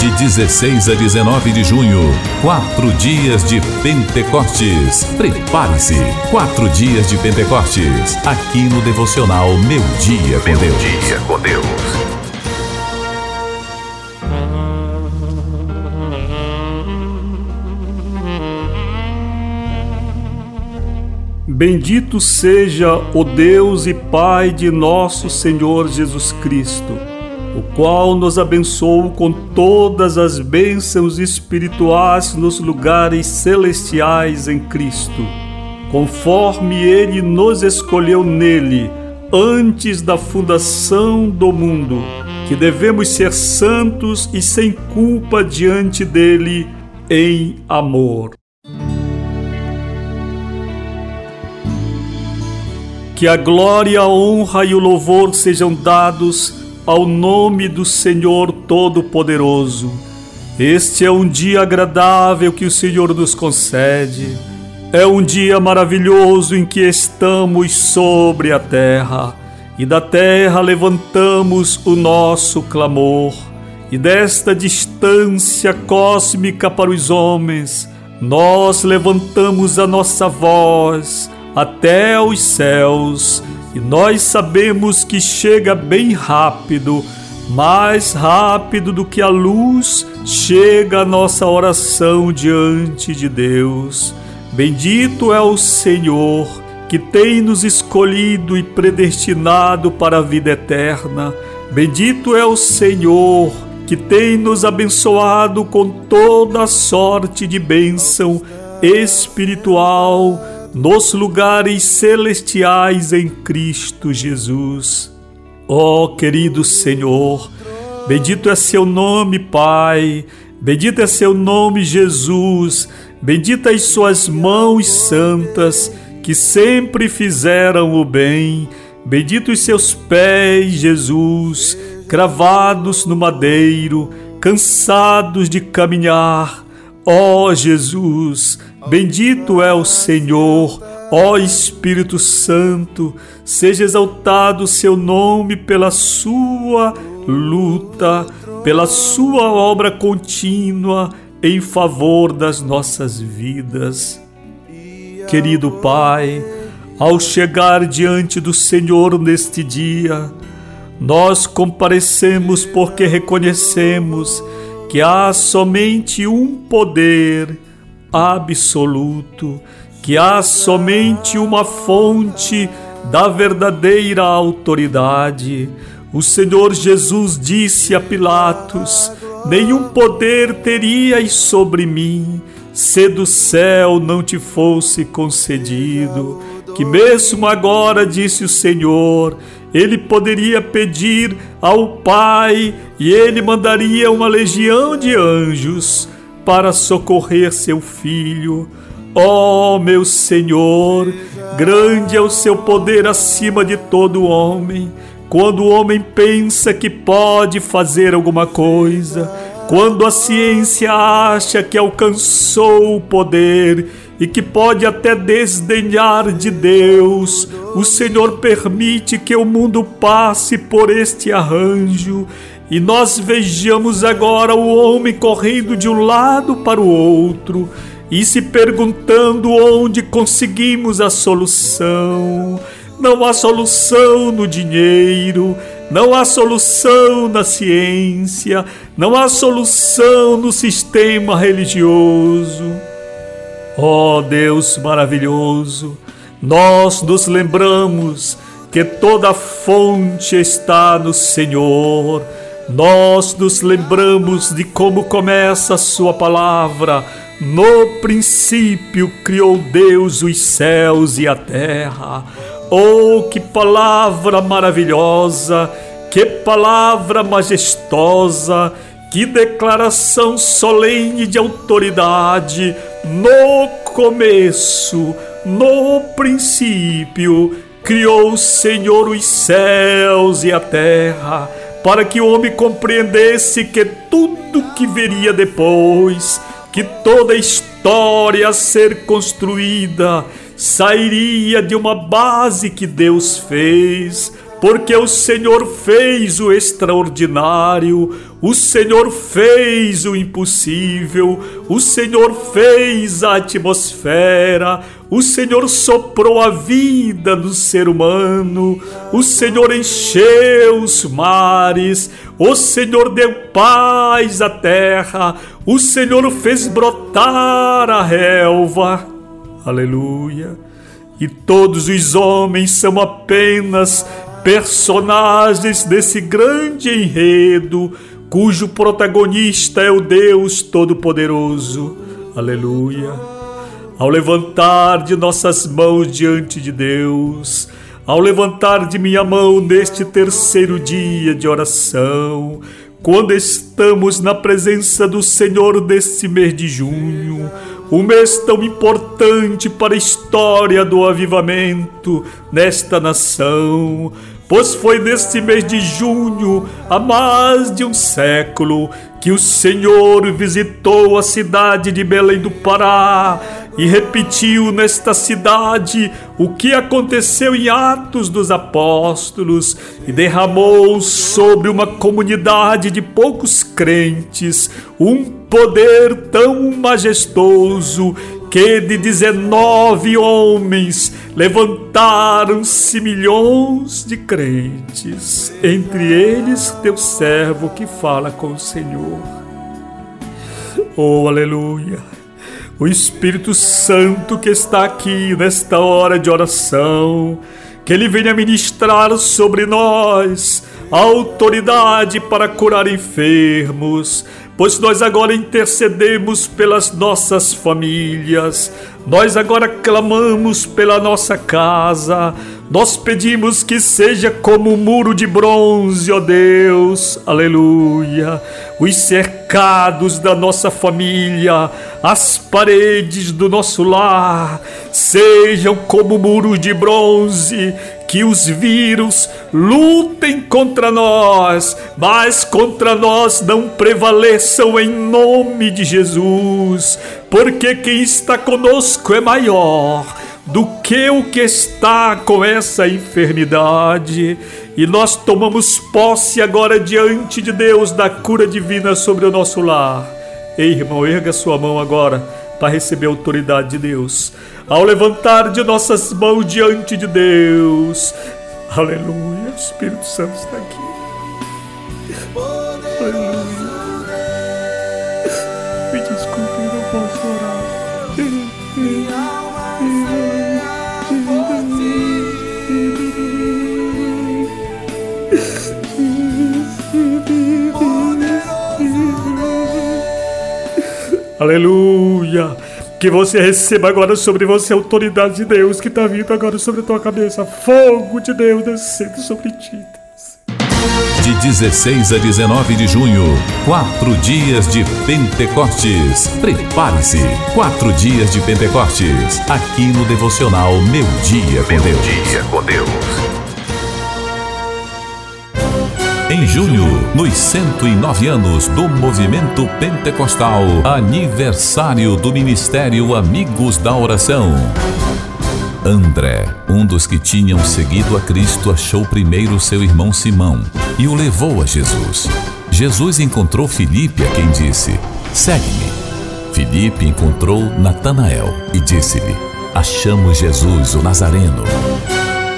De 16 a 19 de junho, quatro dias de Pentecostes. Prepare-se, quatro dias de Pentecostes, aqui no devocional Meu Dia com Deus. Dia com Deus. Bendito seja o Deus e Pai de nosso Senhor Jesus Cristo o qual nos abençoou com todas as bênçãos espirituais nos lugares celestiais em Cristo, conforme Ele nos escolheu nele antes da fundação do mundo, que devemos ser santos e sem culpa diante dele em amor. Que a glória, a honra e o louvor sejam dados ao nome do Senhor Todo-Poderoso. Este é um dia agradável que o Senhor nos concede. É um dia maravilhoso em que estamos sobre a terra, e da terra levantamos o nosso clamor, e desta distância cósmica para os homens, nós levantamos a nossa voz até os céus e nós sabemos que chega bem rápido, mais rápido do que a luz chega a nossa oração diante de Deus. Bendito é o Senhor que tem nos escolhido e predestinado para a vida eterna. Bendito é o Senhor que tem nos abençoado com toda sorte de bênção espiritual nos lugares celestiais em Cristo Jesus. Ó oh, querido Senhor, bendito é seu nome, Pai, bendito é seu nome, Jesus, benditas suas mãos santas que sempre fizeram o bem, benditos seus pés, Jesus, cravados no madeiro, cansados de caminhar. Ó oh, Jesus, Bendito é o Senhor, ó Espírito Santo, seja exaltado o seu nome pela sua luta, pela sua obra contínua em favor das nossas vidas. Querido Pai, ao chegar diante do Senhor neste dia, nós comparecemos porque reconhecemos que há somente um poder absoluto, que há somente uma fonte da verdadeira autoridade. O Senhor Jesus disse a Pilatos: Nenhum poder terias sobre mim, se do céu não te fosse concedido. Que mesmo agora, disse o Senhor, ele poderia pedir ao Pai e ele mandaria uma legião de anjos para socorrer seu filho. Ó oh, meu Senhor, grande é o seu poder acima de todo homem. Quando o homem pensa que pode fazer alguma coisa, quando a ciência acha que alcançou o poder e que pode até desdenhar de Deus, o Senhor permite que o mundo passe por este arranjo e nós vejamos agora o homem correndo de um lado para o outro e se perguntando onde conseguimos a solução. Não há solução no dinheiro, não há solução na ciência, não há solução no sistema religioso. Ó oh, Deus maravilhoso, nós nos lembramos que toda fonte está no Senhor nós nos lembramos de como começa a Sua palavra. No princípio criou Deus os céus e a terra. Oh, que palavra maravilhosa! Que palavra majestosa! Que declaração solene de autoridade! No começo, no princípio, criou o Senhor os céus e a terra, para que o homem compreendesse que tudo que viria depois, que toda a história a ser construída, sairia de uma base que Deus fez porque o Senhor fez o extraordinário, o Senhor fez o impossível, o Senhor fez a atmosfera, o Senhor soprou a vida no ser humano, o Senhor encheu os mares, o Senhor deu paz à terra, o Senhor fez brotar a relva. Aleluia. E todos os homens são apenas personagens desse grande enredo, cujo protagonista é o Deus Todo-Poderoso. Aleluia. Ao levantar de nossas mãos diante de Deus, ao levantar de minha mão neste terceiro dia de oração, quando estamos na presença do Senhor deste mês de junho, um mês tão importante para a história do avivamento nesta nação, pois foi neste mês de junho, há mais de um século, que o Senhor visitou a cidade de Belém do Pará e repetiu nesta cidade o que aconteceu em Atos dos Apóstolos e derramou sobre uma comunidade de poucos crentes um poder tão majestoso que de 19 homens levantaram-se milhões de crentes, entre eles teu servo que fala com o Senhor. Oh, aleluia! O Espírito Santo que está aqui nesta hora de oração, que ele venha ministrar sobre nós a autoridade para curar enfermos, pois nós agora intercedemos pelas nossas famílias, nós agora clamamos pela nossa casa, nós pedimos que seja como um muro de bronze, ó Deus, aleluia. Os cercados da nossa família, as paredes do nosso lar, sejam como muros de bronze que os vírus lutem contra nós, mas contra nós não prevaleçam em nome de Jesus, porque quem está conosco é maior do que o que está com essa enfermidade. E nós tomamos posse agora diante de Deus da cura divina sobre o nosso lar. Ei, irmão, erga sua mão agora para receber a autoridade de Deus ao levantar de nossas mãos diante de Deus. Aleluia, o Espírito Santo está aqui. Aleluia. Que você receba agora sobre você a autoridade de Deus que está vindo agora sobre a tua cabeça. Fogo de Deus descendo sobre ti. De 16 a 19 de junho, quatro dias de Pentecostes. Prepare-se, quatro dias de Pentecostes. Aqui no devocional Meu Dia com Meu Deus. Dia com Deus. Em junho, nos 109 anos do movimento pentecostal, aniversário do Ministério Amigos da Oração. André, um dos que tinham seguido a Cristo, achou primeiro seu irmão Simão e o levou a Jesus. Jesus encontrou Filipe, a quem disse: Segue-me. Filipe encontrou Natanael e disse-lhe: Achamos Jesus, o Nazareno.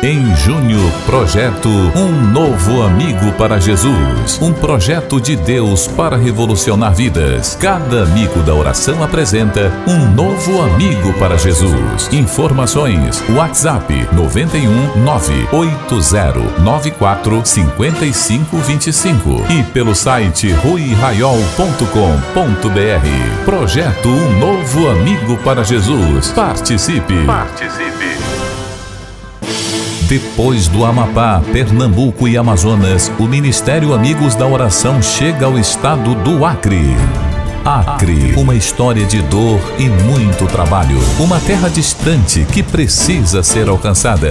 Em junho, projeto Um Novo Amigo para Jesus. Um projeto de Deus para revolucionar vidas. Cada amigo da oração apresenta um novo amigo para Jesus. Informações: WhatsApp 91 98094 5525 e pelo site ruiraiol.com.br. Projeto Um Novo Amigo para Jesus. Participe. Participe. Depois do Amapá, Pernambuco e Amazonas, o Ministério Amigos da Oração chega ao estado do Acre. Acre, uma história de dor e muito trabalho. Uma terra distante que precisa ser alcançada.